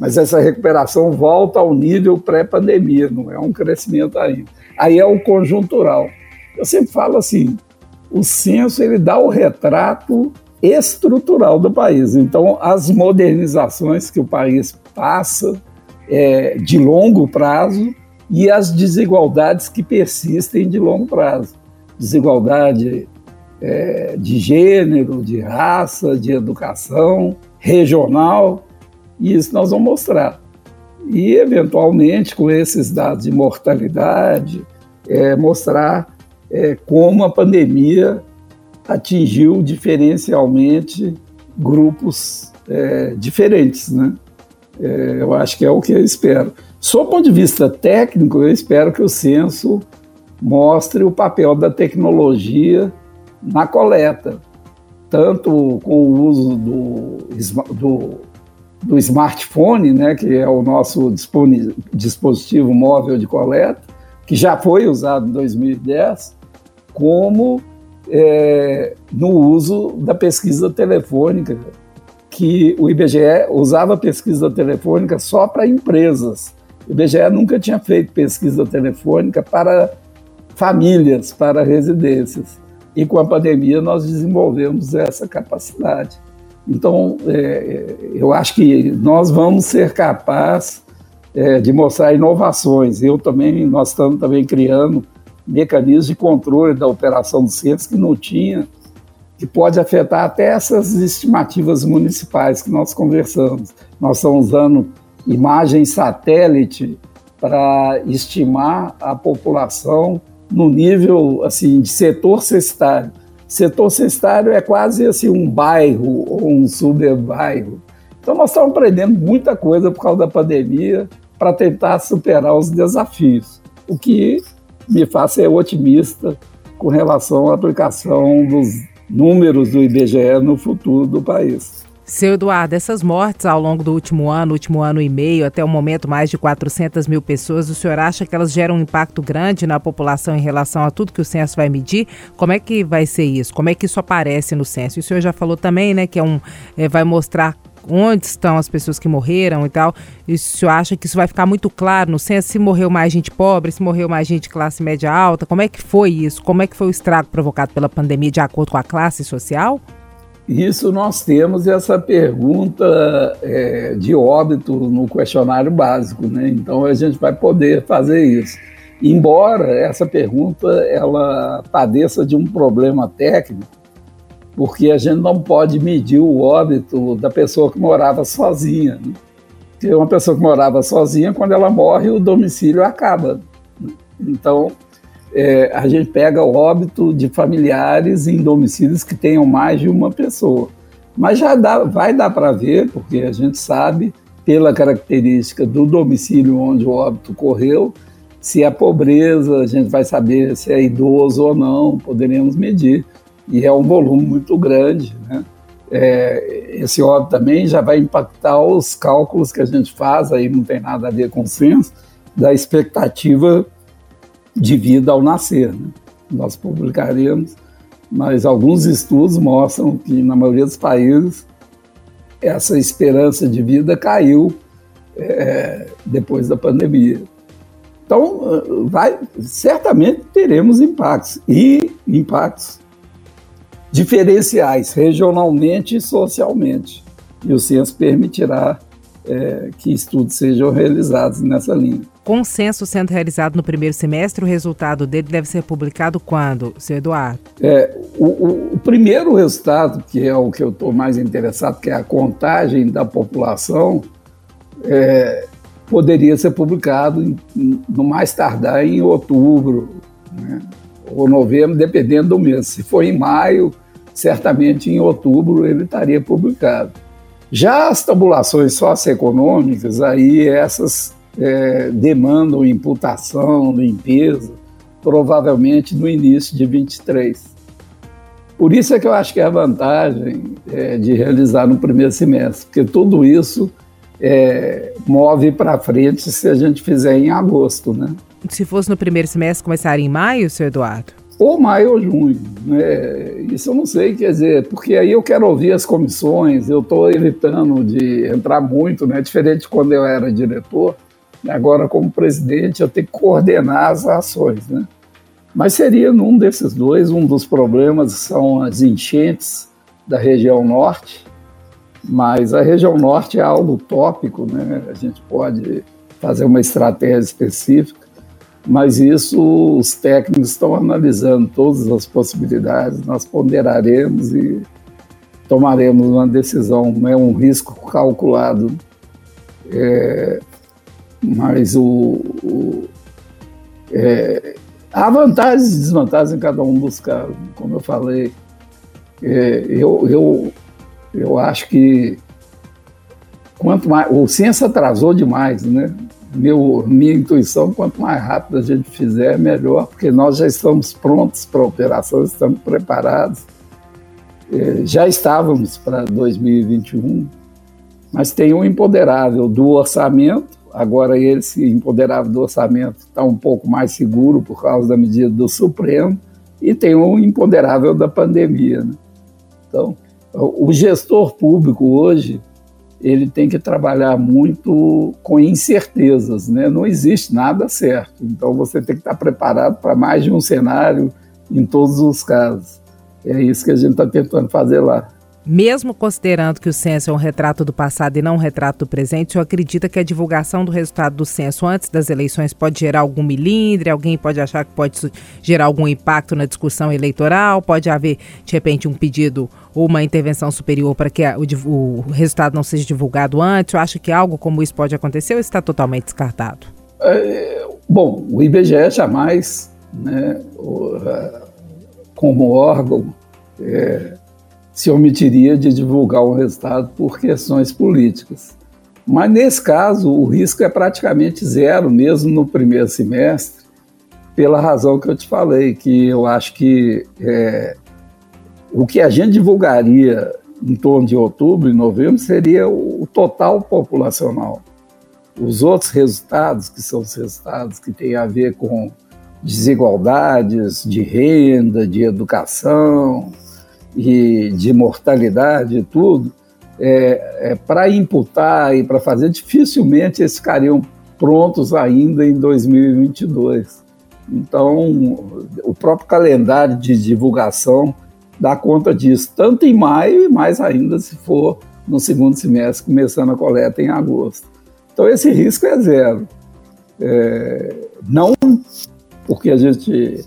mas essa recuperação volta ao nível pré-pandemia, não é um crescimento ainda. Aí é o conjuntural. Eu sempre falo assim, o censo ele dá o retrato estrutural do país. Então, as modernizações que o país passa é, de longo prazo e as desigualdades que persistem de longo prazo. Desigualdade é, de gênero, de raça, de educação, regional, e isso nós vamos mostrar. E, eventualmente, com esses dados de mortalidade, é, mostrar é, como a pandemia atingiu diferencialmente grupos é, diferentes, né? É, eu acho que é o que eu espero. Sob o ponto de vista técnico, eu espero que o censo mostre o papel da tecnologia na coleta, tanto com o uso do, do, do smartphone, né, que é o nosso dispositivo móvel de coleta, que já foi usado em 2010, como é, no uso da pesquisa telefônica, que o IBGE usava pesquisa telefônica só para empresas. O IBGE nunca tinha feito pesquisa telefônica para famílias, para residências. E com a pandemia nós desenvolvemos essa capacidade. Então, é, é eu acho que nós vamos ser capazes é, de mostrar inovações. Eu também, nós estamos também criando mecanismos de controle da operação dos centros que não tinha que pode afetar até essas estimativas municipais que nós conversamos. Nós estamos usando imagem satélite para estimar a população no nível assim de setor cestário. Setor cestário é quase assim um bairro ou um subbairro. Então nós estamos aprendendo muita coisa por causa da pandemia para tentar superar os desafios, o que me faz ser otimista com relação à aplicação dos números do IBGE no futuro do país. Seu Eduardo, essas mortes ao longo do último ano, último ano e meio, até o momento mais de 400 mil pessoas, o senhor acha que elas geram um impacto grande na população em relação a tudo que o censo vai medir? Como é que vai ser isso? Como é que isso aparece no censo? O senhor já falou também, né, que é um, é, vai mostrar onde estão as pessoas que morreram e tal. E o senhor acha que isso vai ficar muito claro no censo? Se morreu mais gente pobre, se morreu mais gente de classe média alta? Como é que foi isso? Como é que foi o estrago provocado pela pandemia de acordo com a classe social? Isso nós temos essa pergunta é, de óbito no questionário básico, né? Então a gente vai poder fazer isso. Embora essa pergunta ela padeça de um problema técnico, porque a gente não pode medir o óbito da pessoa que morava sozinha. Né? Porque uma pessoa que morava sozinha, quando ela morre, o domicílio acaba. Então, é, a gente pega o óbito de familiares em domicílios que tenham mais de uma pessoa. Mas já dá, vai dar para ver, porque a gente sabe, pela característica do domicílio onde o óbito ocorreu, se é pobreza, a gente vai saber se é idoso ou não, poderemos medir. E é um volume muito grande. Né? É, esse óbito também já vai impactar os cálculos que a gente faz, aí não tem nada a ver com o censo, da expectativa de vida ao nascer. Né? Nós publicaremos, mas alguns estudos mostram que, na maioria dos países, essa esperança de vida caiu é, depois da pandemia. Então, vai, certamente teremos impactos, e impactos diferenciais, regionalmente e socialmente. E o censo permitirá é, que estudos sejam realizados nessa linha. Com o censo sendo realizado no primeiro semestre, o resultado dele deve ser publicado quando, seu Eduardo? É, o, o, o primeiro resultado, que é o que eu estou mais interessado, que é a contagem da população, é, poderia ser publicado em, no mais tardar em outubro né, ou novembro, dependendo do mês. Se for em maio, certamente em outubro ele estaria publicado. Já as tabulações socioeconômicas, aí essas é, demandam imputação, limpeza, provavelmente no início de 23. Por isso é que eu acho que é a vantagem é, de realizar no primeiro semestre, porque tudo isso é, move para frente se a gente fizer em agosto, né? Se fosse no primeiro semestre, começaria em maio, seu Eduardo? ou maio ou junho. Né? Isso eu não sei, quer dizer, porque aí eu quero ouvir as comissões, eu estou evitando de entrar muito, né? diferente de quando eu era diretor, agora como presidente eu tenho que coordenar as ações. Né? Mas seria num desses dois, um dos problemas são as enchentes da região norte, mas a região norte é algo tópico, né? a gente pode fazer uma estratégia específica, mas isso os técnicos estão analisando todas as possibilidades, nós ponderaremos e tomaremos uma decisão, é um risco calculado. É, mas o, o é, há vantagens e desvantagens em cada um dos casos, como eu falei. É, eu, eu, eu acho que quanto mais o ciência atrasou demais, né? meu, minha intuição, quanto mais rápido a gente fizer, melhor, porque nós já estamos prontos para a operação, estamos preparados. É, já estávamos para 2021, mas tem um imponderável do orçamento, agora esse imponderável do orçamento está um pouco mais seguro por causa da medida do Supremo, e tem um imponderável da pandemia. Né? Então, o gestor público hoje, ele tem que trabalhar muito com incertezas, né? Não existe nada certo. Então você tem que estar preparado para mais de um cenário em todos os casos. É isso que a gente está tentando fazer lá. Mesmo considerando que o censo é um retrato do passado e não um retrato do presente, o senhor acredita que a divulgação do resultado do censo antes das eleições pode gerar algum milindre? Alguém pode achar que pode gerar algum impacto na discussão eleitoral? Pode haver, de repente, um pedido ou uma intervenção superior para que o, o resultado não seja divulgado antes? Eu acho que algo como isso pode acontecer ou está totalmente descartado? É, bom, o IBGE jamais, né, como órgão, é, se omitiria de divulgar o resultado por questões políticas. Mas nesse caso, o risco é praticamente zero, mesmo no primeiro semestre, pela razão que eu te falei, que eu acho que é, o que a gente divulgaria em torno de outubro e novembro seria o total populacional. Os outros resultados, que são os resultados que têm a ver com desigualdades de renda, de educação, e de mortalidade e tudo, é, é para imputar e para fazer, dificilmente eles ficariam prontos ainda em 2022. Então, o próprio calendário de divulgação dá conta disso, tanto em maio e mais ainda se for no segundo semestre, começando a coleta em agosto. Então, esse risco é zero. É, não porque a gente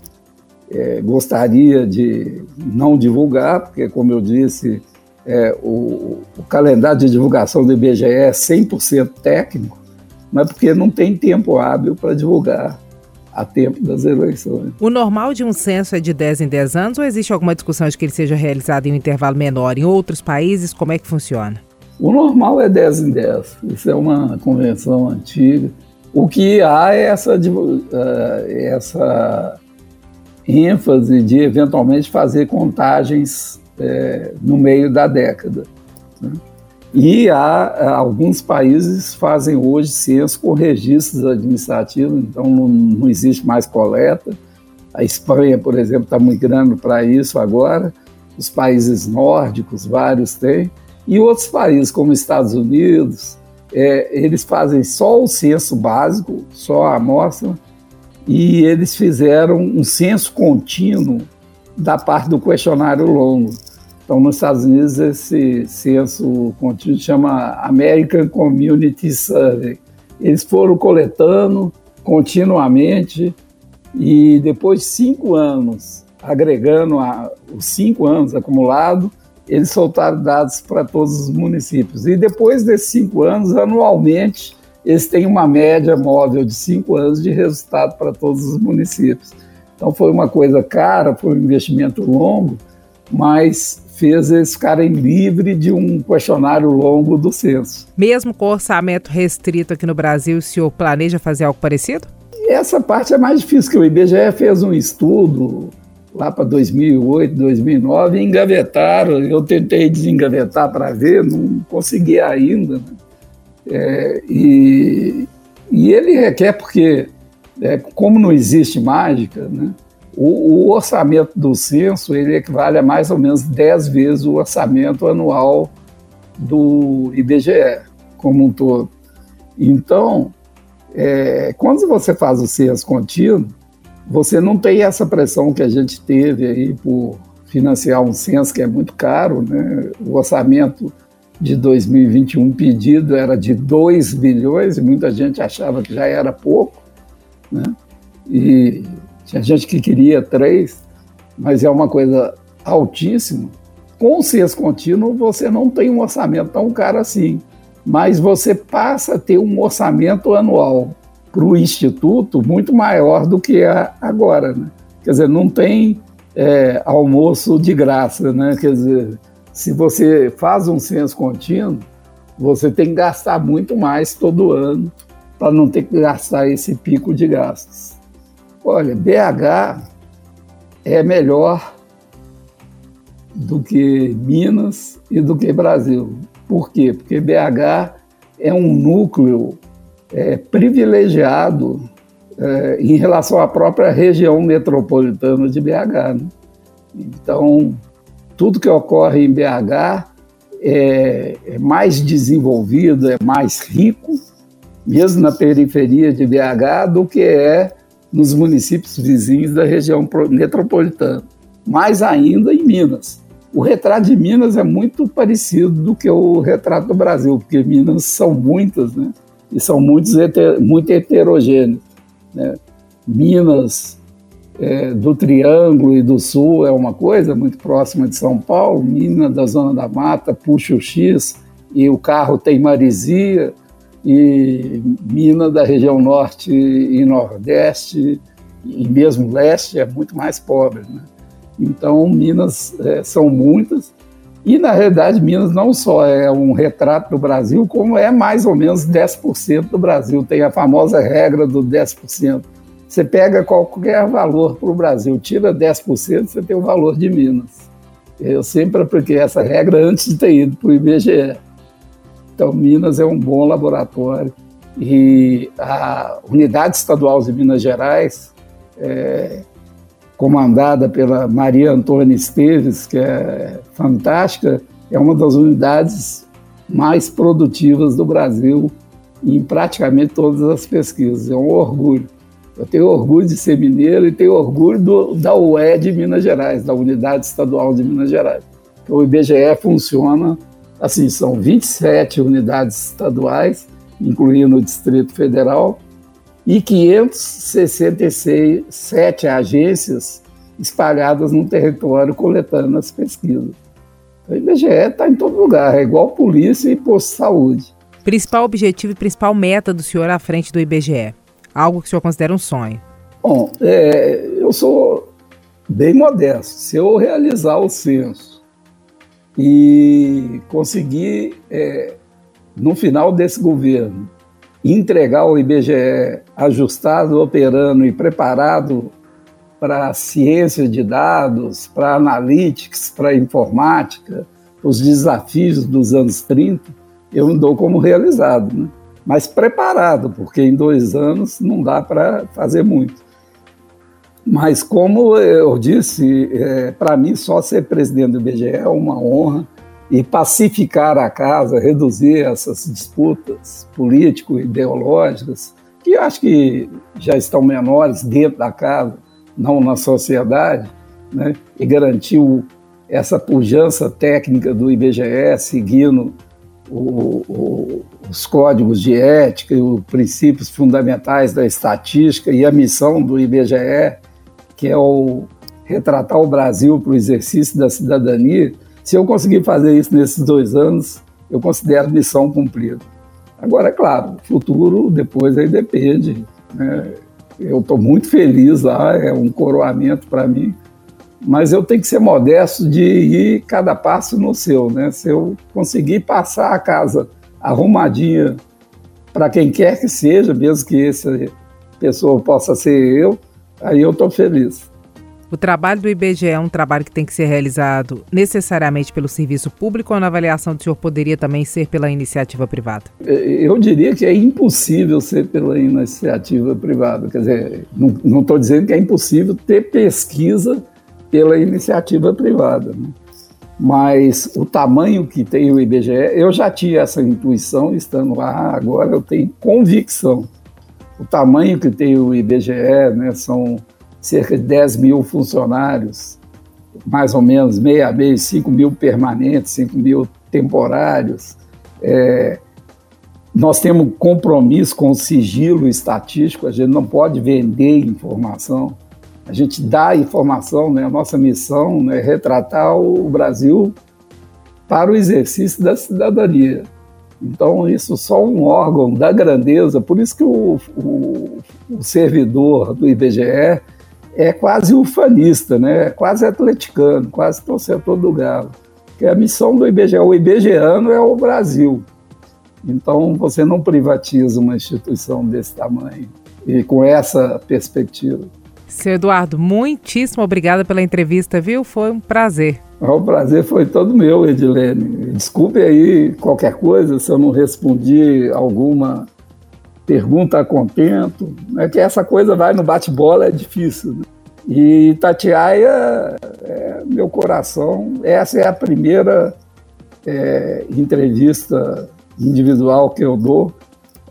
é, gostaria de não divulgar, porque, como eu disse, é, o, o, calendário de divulgação do IBGE é 100% técnico, mas porque não tem tempo hábil para divulgar a tempo das eleições. O normal de um censo é de 10 em 10 anos ou existe alguma discussão de que ele seja realizado em um intervalo menor? Em outros países, como é que funciona? O normal é 10 em 10. Isso é uma convenção antiga. O que há é essa, eh, essa ênfase de eventualmente fazer contagens é, no meio da década. Né? E há alguns países fazem hoje censo com registros administrativos, então não, não existe mais coleta. A Espanha, por exemplo, está migrando para isso agora. Os países nórdicos, vários têm. E outros países, como Estados Unidos, é, eles fazem só o censo básico, só a amostra, e eles fizeram um censo contínuo da parte do questionário longo. Então, nos Estados Unidos, esse censo contínuo chama American Community Survey. Eles foram coletando continuamente e depois de cinco anos, agregando a, os cinco anos acumulados, eles soltaram dados para todos os municípios. E depois desses cinco anos, anualmente, eles têm uma média móvel de cinco anos de resultado para todos os municípios. Então foi uma coisa cara, foi um investimento longo, mas fez eles ficarem livres de um questionário longo do censo. Mesmo com orçamento restrito aqui no Brasil, o senhor planeja fazer algo parecido? essa parte é mais difícil, que o IBGE fez um estudo lá para 2008, 2009, e engavetaram. Eu tentei desengavetar para ver, não consegui ainda. Né? É, e, e ele requer, porque, é, como não existe mágica, né? O, o, orçamento do censo ele equivale a mais ou menos 10 vezes o orçamento anual do IBGE como um todo. Então, é, quando você faz o censo contínuo, você não tem essa pressão que a gente teve aí por financiar um censo que é muito caro, né? O orçamento de 2021 pedido era de 2 bilhões e muita gente achava que já era pouco, né? E tinha gente que queria três, mas é uma coisa altíssima. Com o CES contínuo, você não tem um orçamento tão caro assim, mas você passa a ter um orçamento anual para o Instituto muito maior do que é agora. Né? Quer dizer, não tem é, almoço de graça. Né? Quer dizer, se você faz um censo contínuo, você tem que gastar muito mais todo ano para não ter que gastar esse pico de gastos. Olha, BH é melhor do que Minas e do que Brasil. Por quê? Porque BH é um núcleo é, privilegiado é, em relação à própria região metropolitana de BH. Né? Então, tudo que ocorre em BH é, é mais desenvolvido, é mais rico, mesmo na periferia de BH, do que é nos municípios vizinhos da região metropolitana, mais ainda em Minas. O retrato de Minas é muito parecido do que o retrato do Brasil, porque Minas são muitas, né? E são muitos muito heterogêneos. Né? Minas é, do Triângulo e do Sul é uma coisa muito próxima de São Paulo, Minas da Zona da Mata puxa o X e o carro tem marisia, e Minas da região norte e nordeste e mesmo leste é muito mais pobre. Né? Então, Minas é, são muitas. E, na realidade, Minas não só é um retrato do Brasil, como é mais ou menos 10% do Brasil. Tem a famosa regra do 10%. Você pega qualquer valor para o Brasil, tira 10%, você tem o valor de Minas. Eu sempre apliquei essa regra antes de ter ido para o IBGE. Então, Minas é um bom laboratório. E a Unidade Estadual de Minas Gerais, é, comandada pela Maria Antônia Esteves, que é fantástica, é uma das unidades mais produtivas do Brasil em praticamente todas as pesquisas. É um orgulho. Eu tenho orgulho de ser mineiro e tenho orgulho do, da UE de Minas Gerais, da Unidade Estadual de Minas Gerais. O IBGE funciona Assim, são 27 unidades estaduais, incluindo o Distrito Federal, e 567 agências espalhadas no território coletando as pesquisas. O IBGE está em todo lugar, é igual polícia e posto de saúde. Principal objetivo e principal meta do senhor à frente do IBGE? Algo que o senhor considera um sonho? Bom, é, eu sou bem modesto. Se eu realizar o censo e conseguir, é, no final desse governo, entregar o IBGE ajustado, operando e preparado para ciência de dados, para analytics, para informática, os desafios dos anos 30, eu me dou como realizado, né? Mas preparado, porque em dois anos não dá para fazer muito. Mas como eu disse, é, para mim só ser presidente do IBGE é uma honra e pacificar a casa, reduzir essas disputas político-ideológicas, que acho que já estão menores dentro da casa, não na sociedade, né? e garantir essa pujança técnica do IBGE, seguindo o, o, os códigos de ética e os princípios fundamentais da estatística e a missão do IBGE, que é o retratar o Brasil para o exercício da cidadania, se eu conseguir fazer isso nesses dois anos, eu considero missão cumprida. Agora, é claro, futuro depois aí depende. Né? Eu estou muito feliz lá, é um coroamento para mim, mas eu tenho que ser modesto de ir cada passo no seu. Né? Se eu conseguir passar a casa arrumadinha para quem quer que seja, mesmo que essa pessoa possa ser eu, aí eu estou feliz. O trabalho do IBGE é um trabalho que tem que ser realizado necessariamente pelo serviço público ou na avaliação do senhor poderia também ser pela iniciativa privada? É, eu diria que é impossível ser pela iniciativa privada. Quer dizer, não estou dizendo que é impossível ter pesquisa pela iniciativa privada. Né? Mas o tamanho que tem o IBGE, eu já tinha essa intuição estando lá, agora eu tenho convicção. O tamanho que tem o IBGE, né, são cerca de 10 mil funcionários, mais ou menos meia meia, 5 mil permanentes, 5 mil temporários. É, nós temos compromisso com o sigilo estatístico, a gente não pode vender informação, a gente dá informação, né? a nossa missão é retratar o Brasil para o exercício da cidadania. Então, isso só um órgão da grandeza, por isso que o, o, o servidor do IBGE é quase ufanista, né? é quase atleticano, quase torcedor do Galo. Que a missão do IBGE, o IBGEano é o Brasil. Então você não privatiza uma instituição desse tamanho e com essa perspectiva. Seu Eduardo, muitíssimo obrigada pela entrevista, viu? Foi um prazer. O prazer foi todo meu, Edilene. Desculpe aí qualquer coisa se eu não respondi alguma pergunta a contento, é que essa coisa vai no bate-bola, é difícil. Né? E Itatiaia é meu coração. Essa é a primeira é, entrevista individual que eu dou.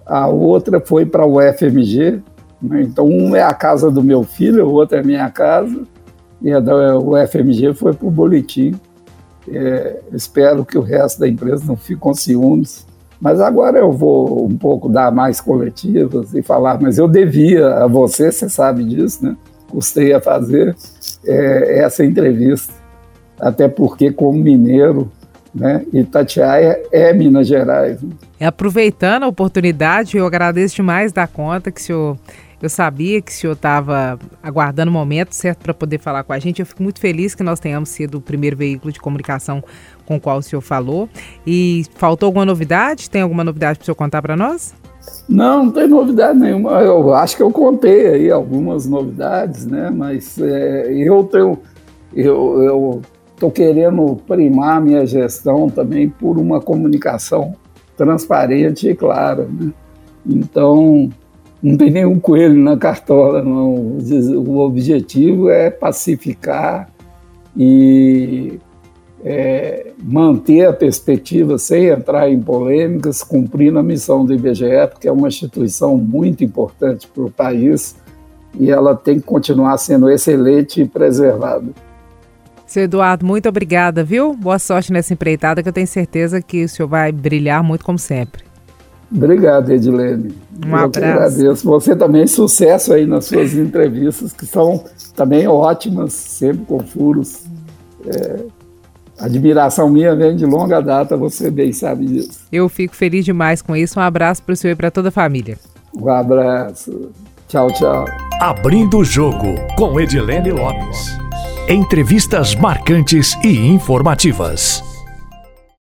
A outra foi para o UFMG. Né? Então, uma é a casa do meu filho, a outra é minha casa. E a da foi para o boletim. É, espero que o resto da empresa não fique com ciúmes mas agora eu vou um pouco dar mais coletivas e falar, mas eu devia a você, você sabe disso, né? Custei a fazer é, essa entrevista, até porque como mineiro, né? Itatiaia é Minas Gerais. Né? Aproveitando a oportunidade, eu agradeço demais da conta que o senhor eu sabia que o senhor estava aguardando o momento certo para poder falar com a gente. Eu fico muito feliz que nós tenhamos sido o primeiro veículo de comunicação com o qual o senhor falou. E faltou alguma novidade? Tem alguma novidade para o senhor contar para nós? Não, não tem novidade nenhuma. Eu acho que eu contei aí algumas novidades, né? Mas é, eu tenho, eu estou querendo primar minha gestão também por uma comunicação transparente e clara, né? Então, não tem nenhum coelho na cartola, não. O objetivo é pacificar e é, manter a perspectiva sem entrar em polêmicas, cumprindo a missão do IBGE, porque é uma instituição muito importante para o país e ela tem que continuar sendo excelente e preservada. Seu Eduardo, muito obrigada, viu? Boa sorte nessa empreitada, que eu tenho certeza que o senhor vai brilhar muito como sempre. Obrigado, Edilene. Um Eu abraço. agradeço. Você também, sucesso aí nas suas entrevistas, que são também ótimas, sempre com furos. É, admiração minha vem de longa data, você bem sabe disso. Eu fico feliz demais com isso. Um abraço para o senhor e para toda a família. Um abraço. Tchau, tchau. Abrindo o jogo com Edilene Lopes. Entrevistas marcantes e informativas.